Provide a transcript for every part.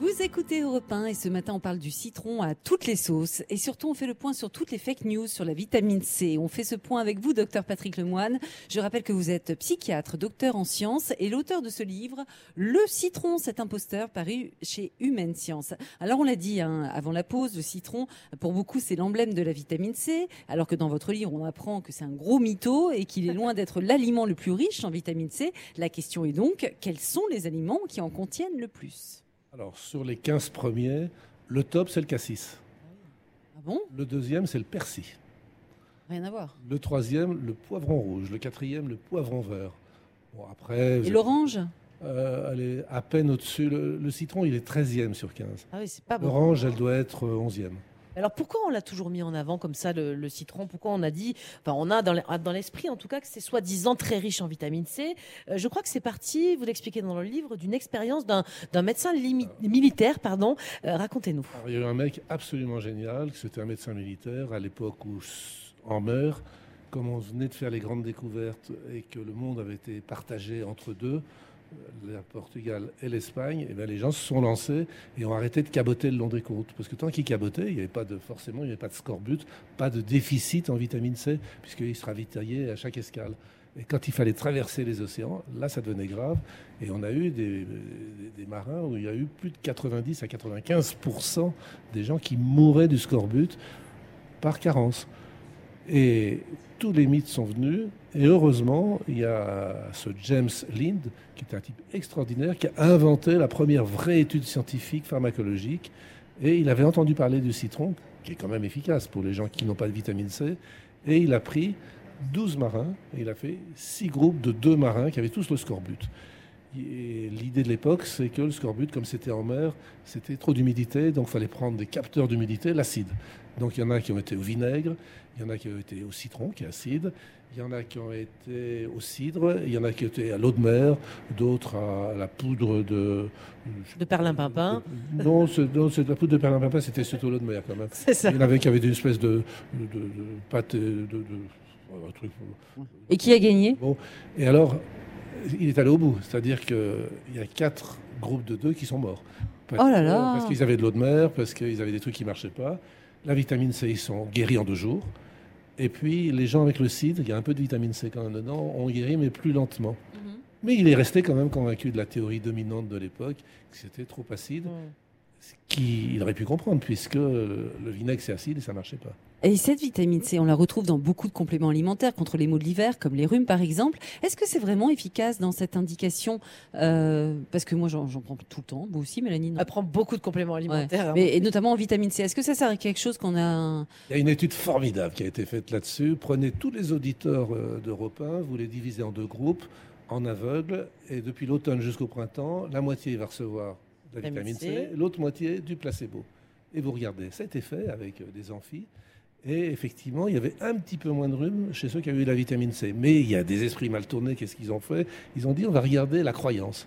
Vous écoutez Europe 1 et ce matin on parle du citron à toutes les sauces et surtout on fait le point sur toutes les fake news sur la vitamine C. On fait ce point avec vous, docteur Patrick Lemoine. Je rappelle que vous êtes psychiatre, docteur en sciences et l'auteur de ce livre, Le citron, cet imposteur, paru chez Humaine Science. Alors on l'a dit hein, avant la pause, le citron, pour beaucoup c'est l'emblème de la vitamine C, alors que dans votre livre on apprend que c'est un gros mytho et qu'il est loin d'être l'aliment le plus riche en vitamine C. La question est donc, quels sont les aliments qui en contiennent le plus? Alors, sur les 15 premiers, le top, c'est le cassis. Ah bon? Le deuxième, c'est le persil. Rien à voir. Le troisième, le poivron rouge. Le quatrième, le poivron vert. Bon, après, Et l'orange? Euh, elle est à peine au-dessus. Le, le citron, il est 13e sur 15. Ah oui, c'est pas bon. L'orange, elle doit être euh, 11e. Alors pourquoi on l'a toujours mis en avant comme ça le, citron? Pourquoi on a dit, enfin on a dans l'e- dans l'esprit en tout cas que c'est soi-disant très riche en vitamine C? Euh, je crois que c'est parti, vous l'expliquez dans le livre, d'une expérience d'un médecin militaire, pardon. Euh, Racontez-nous. Il y a eu un mec absolument génial, c'était un médecin militaire à l'époque où, en mer, comme on venait de faire les grandes découvertes et que le monde avait été partagé entre deux, le Portugal et l'Espagne, et bien les gens se sont lancés et ont arrêté de caboter le long des côtes. Parce que tant qu'ils cabotaient, il n'y avait pas de, forcément, il n'y avait pas de scorbut, pas de déficit en vitamine C, puisqu'ils se ravitaillaient à chaque escale. Et quand il fallait traverser les océans, là, ça devenait grave. Et on a eu des, des- des marins où il y a eu plus de 90 à 95% des gens qui mouraient du scorbut par carence. Et tous les mythes sont venus. Et heureusement, il y a ce James Lind, qui est un type extraordinaire, qui a inventé la première vraie étude scientifique pharmacologique. Et il avait entendu parler du citron, qui est quand même efficace pour les gens qui n'ont pas de vitamine C. Et il a pris 12 marins et il a fait 6 groupes de 2 marins qui avaient tous le scorbut. L'idée de l'époque, c'est que le scorbut, comme c'était en mer, c'était trop d'humidité, donc il fallait prendre des capteurs d'humidité, l'acide. Donc il y en a qui ont été au vinaigre, il y en a qui ont été au citron, qui est acide, il y en a qui ont été au cidre, il y en a qui ont été à l'eau de mer, d'autres à la poudre de... De perlimpinpin. Non, c'est non, de la poudre de perlimpinpin, c'était surtout l'eau de mer quand même. C'est ça. Il y en avait qui avaient une espèce de, de, de- de pâte, de, un truc. Et qui a gagné? Et alors, il est allé au bout, c'est-à-dire qu'il y a quatre groupes de deux qui sont morts. Parce Oh là là. Parce qu'ils avaient de l'eau de mer, parce qu'ils avaient des trucs qui marchaient pas. La vitamine C, ils sont guéris en deux jours. Et puis, les gens avec le cidre, il y a un peu de vitamine C quand même dedans, ont guéri, mais plus lentement. Mhm. Mais il est resté quand même convaincu de la théorie dominante de l'époque, que c'était trop acide, ce qu'il aurait pu comprendre, puisque le vinaigre c'est acide et ça marchait pas. Et cette vitamine C, on la retrouve dans beaucoup de compléments alimentaires contre les maux de l'hiver, comme les rhumes par exemple. Est-ce que c'est vraiment efficace dans cette indication Euh, Parce que moi j'en prends tout le temps, vous aussi Mélanie non? Elle prend beaucoup de compléments alimentaires. hein. Mais, et notamment en vitamine C. Est-ce que ça sert à quelque chose qu'on a Il y a une étude formidable qui a été faite là-dessus. Prenez tous les auditeurs euh, d'Europe 1, vous les divisez en deux groupes, en aveugle, et depuis l'automne jusqu'au printemps, la moitié va recevoir de la Vitamine C, C. l'autre moitié du placebo. Et vous regardez, ça a été fait avec euh, des amphis. Et effectivement, il y avait un petit peu moins de rhume chez ceux qui avaient eu la vitamine C. Mais il y a des esprits mal tournés, qu'est-ce qu'ils ont fait? Ils ont dit, on va regarder la croyance.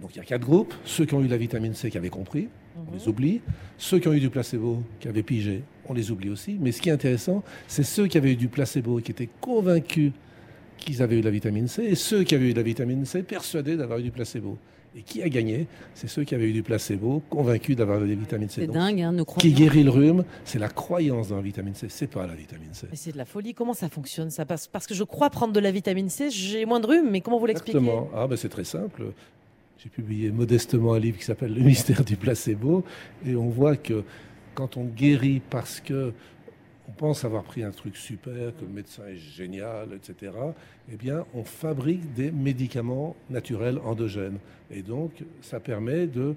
Donc il y a quatre groupes. Ceux qui ont eu la vitamine C qui avaient compris, on les oublie. Ceux qui ont eu du placebo, qui avaient pigé, on les oublie aussi. Mais ce qui est intéressant, c'est ceux qui avaient eu du placebo et qui étaient convaincus qu'ils avaient eu la vitamine C, et ceux qui avaient eu la vitamine C persuadés d'avoir eu du placebo. Et qui a gagné C'est ceux qui avaient eu du placebo, convaincus d'avoir des vitamines C. C'est dingue, hein, nos qui guérit le rhume, c'est la croyance dans la vitamine C, c'est pas la vitamine C. Mais c'est de la folie. Comment ça fonctionne ça passe Parce que je crois prendre de la vitamine C, j'ai moins de rhume, mais comment vous l'expliquez Exactement. Ah, ben c'est très simple. J'ai publié modestement un livre qui s'appelle Le mystère du placebo. Et on voit que quand on guérit parce que on pense avoir pris un truc super, que le médecin est génial, etc., eh bien, on fabrique des médicaments naturels endogènes. Et donc, ça permet de,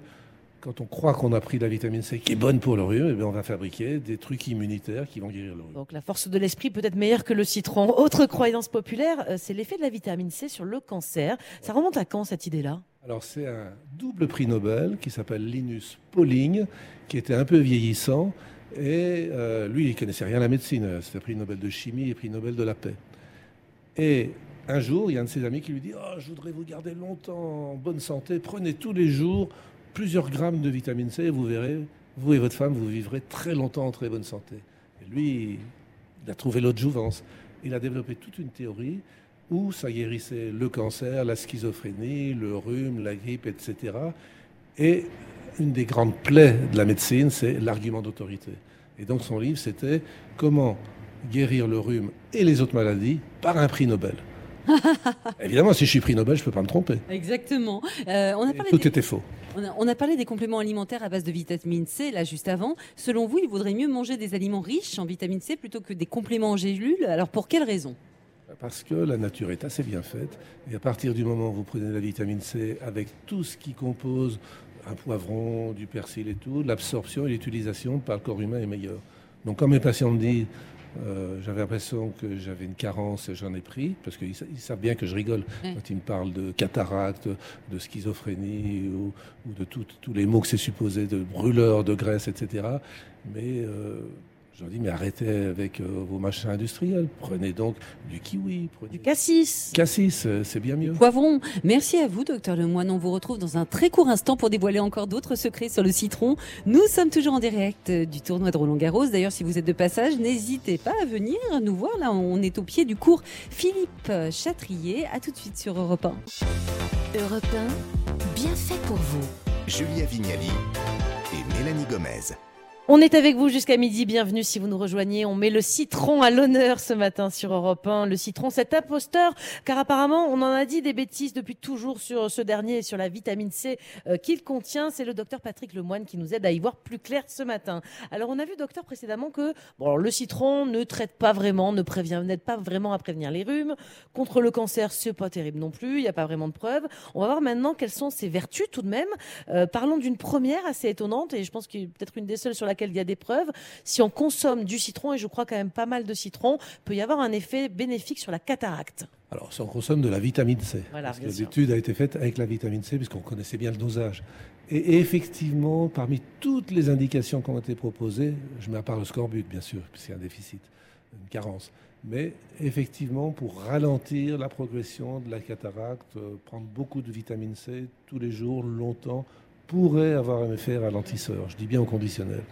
quand on croit qu'on a pris la vitamine C qui est bonne pour le rhume, eh bien, on va fabriquer des trucs immunitaires qui vont guérir le rhume. Donc la force de l'esprit peut être meilleure que le citron. Autre croyance populaire, euh, c'est l'effet de la vitamine C sur le cancer. Ça remonte à quand cette idée-là? Alors c'est un double prix Nobel qui s'appelle Linus Pauling, qui était un peu vieillissant. Et euh, lui, il connaissait rien à la médecine. C'était prix Nobel de chimie et prix Nobel de la paix. Et un jour, il y a un de ses amis qui lui dit oh, Je voudrais vous garder longtemps en bonne santé. Prenez tous les jours plusieurs grammes de vitamine C et vous verrez, vous et votre femme, vous vivrez très longtemps en très bonne santé. Et lui, il a trouvé l'autre jouvence. Il a développé toute une théorie où ça guérissait le cancer, la schizophrénie, le rhume, la grippe, etc. Et une des grandes plaies de la médecine, c'est l'argument d'autorité. Et donc son livre, c'était comment guérir le rhume et les autres maladies par un prix Nobel. Évidemment, si je suis prix Nobel, je ne peux pas me tromper. Exactement. Euh, on, a Et parlé tout des, était faux. on, a, on a parlé des compléments alimentaires à base de vitamine C, là, juste avant. Selon vous, il vaudrait mieux manger des aliments riches en vitamine C plutôt que des compléments en gélules? Alors, pour quelle raison? Parce que la nature est assez bien faite. Et à partir du moment où vous prenez de la vitamine C avec tout ce qui compose un poivron, du persil et tout, l'absorption et l'utilisation par le corps humain est meilleure. Donc quand mes patients me disent euh, j'avais l'impression que j'avais une carence et j'en ai pris, parce qu'ils sa- ils savent bien que je rigole quand ils me parlent de cataracte, de schizophrénie ou, ou de tous les mots que c'est supposé, de brûleurs, de graisse, etc. Mais euh, je leur dis, mais arrêtez avec euh, vos machins industriels. Prenez donc du kiwi, prenez Du cassis. cassis, euh, c'est bien mieux. Poivron. Merci à vous, docteur Lemoine. On vous retrouve dans un très court instant pour dévoiler encore d'autres secrets sur le citron. Nous sommes toujours en direct euh, du tournoi de Roland Garros. D'ailleurs, si vous êtes de passage, n'hésitez pas à venir nous voir. Là, on est au pied du cours Philippe Châtrier. À tout de suite sur Europe 1. Europe 1, bien fait pour vous. Julia Vignali et Mélanie Gomez. On est avec vous jusqu'à midi. Bienvenue si vous nous rejoignez. On met le citron à l'honneur ce matin sur Europe 1. Le citron, cet imposteur, car apparemment, on en a dit des bêtises depuis toujours sur ce dernier et sur la vitamine C euh, qu'il contient. C'est le docteur Patrick Lemoine qui nous aide à y voir plus clair ce matin. Alors, on a vu, docteur, précédemment que bon, le citron ne traite pas vraiment, ne prévient, n'aide pas vraiment à prévenir les rhumes. Contre le cancer, c'est pas terrible non plus. Il n'y a pas vraiment de preuves. On va voir maintenant quelles sont ses vertus tout de même. Euh, parlons d'une première assez étonnante et je pense a peut-être une des seules sur laquelle il y a des preuves. Si on consomme du citron, et je crois quand même pas mal de citron, peut y avoir un effet bénéfique sur la cataracte. Alors, si on consomme de la vitamine C, Voilà, parce que l'étude a été faite avec la vitamine C, puisqu'on connaissait bien le dosage. Et, et effectivement, parmi toutes les indications qui ont été proposées, je mets à part le scorbut, bien sûr, puisqu'il y a un déficit, une carence. Mais effectivement, pour ralentir la progression de la cataracte, euh, prendre beaucoup de vitamine C tous les jours, longtemps, pourrait avoir un effet ralentisseur. Je dis bien au conditionnel.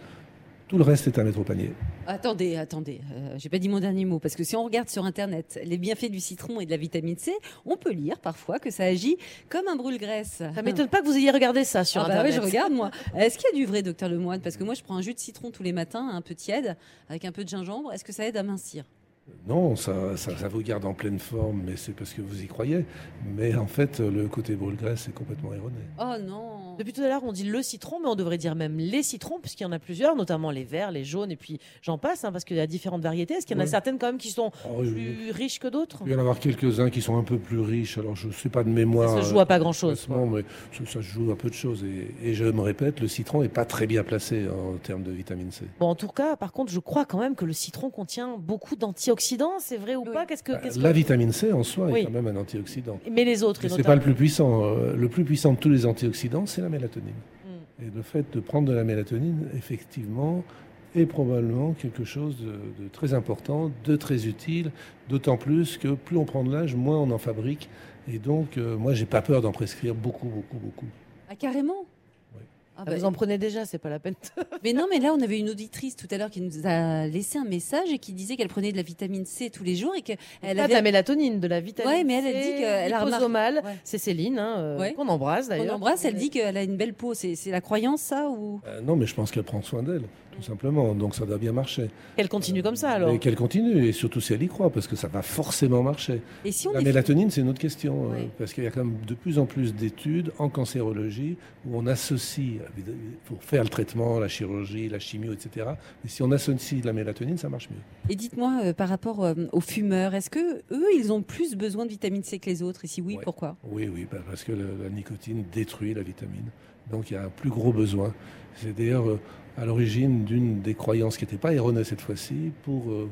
Tout le reste est à mettre au panier. Attendez, attendez, euh, j'ai pas dit mon dernier mot parce que si on regarde sur internet les bienfaits du citron et de la vitamine C, on peut lire parfois que ça agit comme un brûle-graisse. Ça m'étonne pas que vous ayez regardé ça sur Ah bah oui, Internet. je regarde moi. Est-ce qu'il y a du vrai, docteur Lemoine? Parce que moi, je prends un jus de citron tous les matins, un peu tiède, avec un peu de gingembre. Est-ce que ça aide à mincir? Non, ça, ça, ça vous garde en pleine forme, mais c'est parce que vous y croyez. Mais en fait, le côté brûle-graisse est complètement erroné. Oh non Depuis tout à l'heure, on dit le citron, mais on devrait dire même les citrons, puisqu'il y en a plusieurs, notamment les verts, les jaunes, et puis j'en passe, hein, parce qu'il y a différentes variétés. Est-ce qu'il y en a Ouais. certaines quand même qui sont Oh, oui. plus riches que d'autres? Il y en avoir quelques-uns qui sont un peu plus riches. Alors, je ne sais pas de mémoire. Ça se euh, joue à pas grand-chose. classement, mais ça, se joue à peu de choses. Et, et je me répète, le citron n'est pas très bien placé en termes de vitamine C. Bon, en tout cas, par contre, je crois quand même que le citron contient beaucoup d'antioxydants. C'est vrai ou Oui. pas? Qu'est-ce que, Bah, La que- vitamine C en soi Oui. est quand même un antioxydant. Mais les autres, c'est pas le plus puissant. Euh, Le plus puissant de tous les antioxydants, c'est la mélatonine. Hmm. Et le fait de prendre de la mélatonine, effectivement, est probablement quelque chose de, de très important, de très utile, d'autant plus que plus on prend de l'âge, moins on en fabrique. Et donc, euh, moi, j'ai pas peur d'en prescrire beaucoup, beaucoup, beaucoup. Ah, carrément? Ah, Ah, bah, vous en prenez déjà, c'est pas la peine. Mais non, mais là, on avait une auditrice tout à l'heure qui nous a laissé un message et qui disait qu'elle prenait de la vitamine C tous les jours et qu'elle Pas de avait la mélatonine, de la vitamine Ouais, mais elle, elle C, dit qu'elle a remarqué- liposomale. Ouais. C'est Céline, hein, euh, Ouais. qu'on embrasse On d'ailleurs. embrasse, elle dit qu'elle a une belle peau. C'est c'est la croyance, ça ou Euh, non, mais je pense qu'elle prend soin d'elle, tout simplement. Donc, ça doit bien marcher. qu'elle continue comme ça alors. Et qu'elle continue, et surtout si elle y croit, parce que ça va forcément marcher. Et si on La mélatonine, c'est une autre question, euh, Ouais. parce qu'il y a quand même de plus en plus d'études en cancérologie où on associe, pour faire le traitement, la chirurgie, la chimio, etc. Mais si on associe de la mélatonine, ça marche mieux. Et dites-moi euh, par rapport euh, aux fumeurs, est-ce que eux, ils ont plus besoin de vitamine C que les autres? Et si oui, Ouais. pourquoi? Oui, oui, bah, parce que le- la nicotine détruit la vitamine. Donc il y a un plus gros besoin. C'est d'ailleurs euh, à l'origine d'une des croyances qui n'était pas erronée cette fois-ci. Pour euh,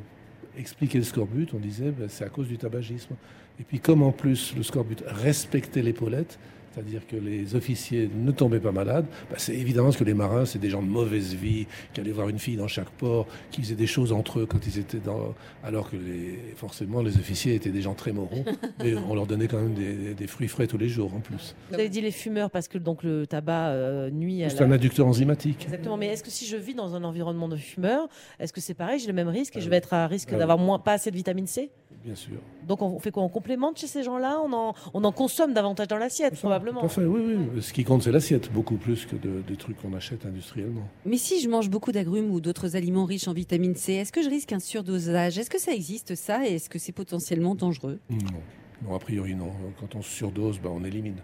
expliquer le scorbut, on disait bah, c'est à cause du tabagisme. Et puis comme en plus le scorbut respectait l'épaulette, c'est-à-dire que les officiers ne tombaient pas malades, bah, c'est évidemment parce que les marins, c'est des gens de mauvaise vie, qui allaient voir une fille dans chaque port, qui faisaient des choses entre eux quand ils étaient dans... Alors que les... forcément, les officiers étaient des gens très moraux, mais on leur donnait quand même des, des fruits frais tous les jours en plus. Vous avez dit les fumeurs parce que donc le tabac euh, nuit à C'est la... un adducteur enzymatique. Exactement, mais est-ce que si je vis dans un environnement de fumeurs, est-ce que c'est pareil, j'ai le même risque et je oui. vais être à risque oui. d'avoir moins pas assez de vitamine C? Bien sûr. Donc on fait quoi? On complémente chez ces gens-là? On en, on en consomme davantage dans l'assiette, probablement. Tout à fait, oui, oui. Ce qui compte, c'est l'assiette, beaucoup plus que de- des trucs qu'on achète industriellement. Mais si je mange beaucoup d'agrumes ou d'autres aliments riches en vitamine C, est-ce que je risque un surdosage? Est-ce que ça existe ça? Et est-ce que c'est potentiellement dangereux? Non. Non, a priori, non. Quand on surdose, bah, on élimine.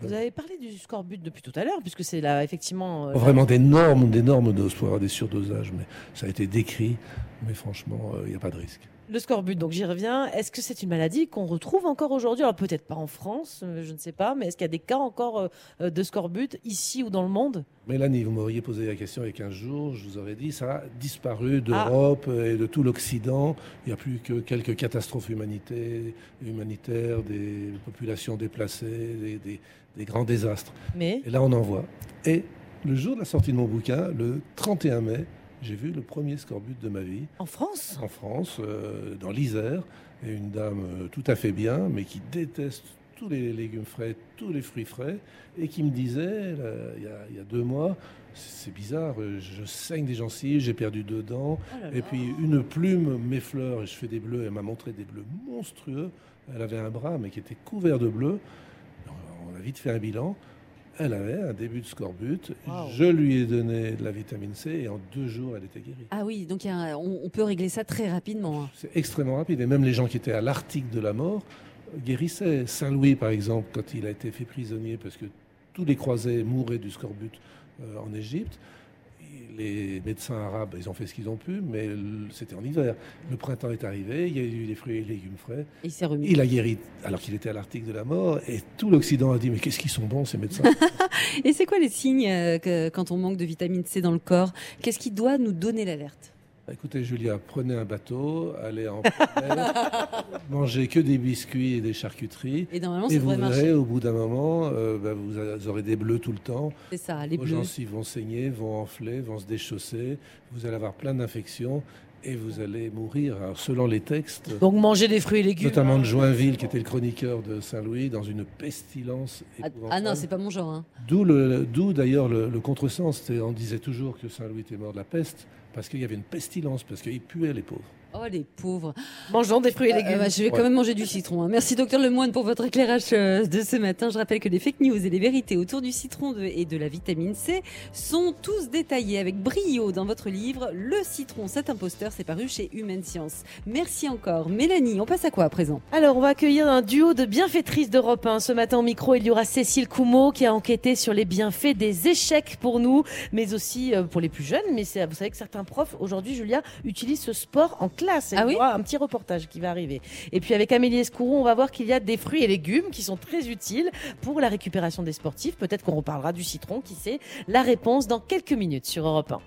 Vous avez parlé du scorbut depuis tout à l'heure, puisque c'est là effectivement. euh, Pas Vraiment d'énormes, d'énormes doses pour avoir des surdosages, mais ça a été décrit. Mais franchement, euh, il n'y a pas de risque. Le scorbut, donc j'y reviens. Est-ce que c'est une maladie qu'on retrouve encore aujourd'hui? Alors peut-être pas en France, euh, je ne sais pas, mais est-ce qu'il y a des cas encore euh, euh, de scorbut ici ou dans le monde? Mélanie, vous m'auriez posé la question il y a 15 jours, je vous aurais dit, ça a disparu Ah. d'Europe et de tout l'Occident. Il n'y a plus que quelques catastrophes humanitaires, des populations déplacées, des, des- des grands désastres. Mais? Et là, on en voit. Et le jour de la sortie de mon bouquin, le 31 mai, j'ai vu le premier scorbut de ma vie. En France? En France, euh, dans l'Isère, et une dame euh, tout à fait bien, mais qui déteste tous les légumes frais, tous les fruits frais, et qui me disait, là, il y, a, il y a deux mois, c'est bizarre, euh, je saigne des gencives, j'ai perdu deux dents, Oh là là. et puis une plume m'effleure, et je fais des bleus, elle m'a montré des bleus monstrueux, elle avait un bras, mais qui était couvert de bleus, on a vite fait un bilan, elle avait un début de scorbut, Wow. je lui ai donné de la vitamine C, et en deux jours, elle était guérie. Ah oui, donc il y a un- on, on peut régler ça très rapidement. hein. C'est extrêmement rapide. Et même les gens qui étaient à l'article de la mort guérissaient. Saint-Louis, par exemple, quand il a été fait prisonnier parce que tous les croisés mouraient du scorbut euh, en Égypte, les médecins arabes, ils ont fait ce qu'ils ont pu, mais c'était en hiver. Le printemps est arrivé, il y a eu des fruits et légumes frais. Il s'est remis. Il a guéri alors qu'il était à l'article de la mort. Et tout l'Occident a dit, mais qu'est-ce qu'ils sont bons, ces médecins? Et c'est quoi les signes euh, que, quand on manque de vitamine C dans le corps? Qu'est-ce qui doit nous donner l'alerte? Écoutez, Julia, prenez un bateau, allez en mer, mangez que des biscuits et des charcuteries. Et normalement, Et vous verrez, marcher. au bout d'un moment, euh, bah, vous aurez des bleus tout le temps. C'est ça, les Vos bleus. gencives vont saigner, vont enfler, vont se déchausser. Vous allez avoir plein d'infections et vous allez mourir. Alors, selon les textes, Donc manger des fruits et légumes. notamment de Joinville, qui était le chroniqueur de Saint-Louis, dans une pestilence Ah, épouvantable. ah non, c'est pas mon genre. hein. D'où le- d'où d'ailleurs le, le contresens. On disait toujours que Saint-Louis était mort de la peste parce qu'il y avait une pestilence, parce qu'ils puaient les pauvres. Oh les pauvres. Mangeons des fruits et Euh, légumes. bah, je vais quand même manger du citron. hein. Merci docteur Lemoine pour votre éclairage euh, de ce matin. Je rappelle que les fake news et les vérités autour du citron de- et de la vitamine C sont tous détaillés avec brio dans votre livre Le citron, cet imposteur, c'est paru chez Humaine Science. Merci encore. Mélanie, on passe à quoi à présent? Alors, on va accueillir un duo de bienfaitrices d'Europe 1. Ce matin au micro, il y aura Cécile Coumeau qui a enquêté sur les bienfaits des échecs pour nous, mais aussi euh, pour les plus jeunes. Mais c'est- vous savez que certains profs, aujourd'hui, Julia, utilisent ce sport en classe. Et Ah oui aura un petit reportage qui va arriver. Et puis avec Amélie Escourou, on va voir qu'il y a des fruits et légumes qui sont très utiles pour la récupération des sportifs. Peut-être qu'on reparlera du citron, qui sait? La réponse dans quelques minutes sur Europe 1.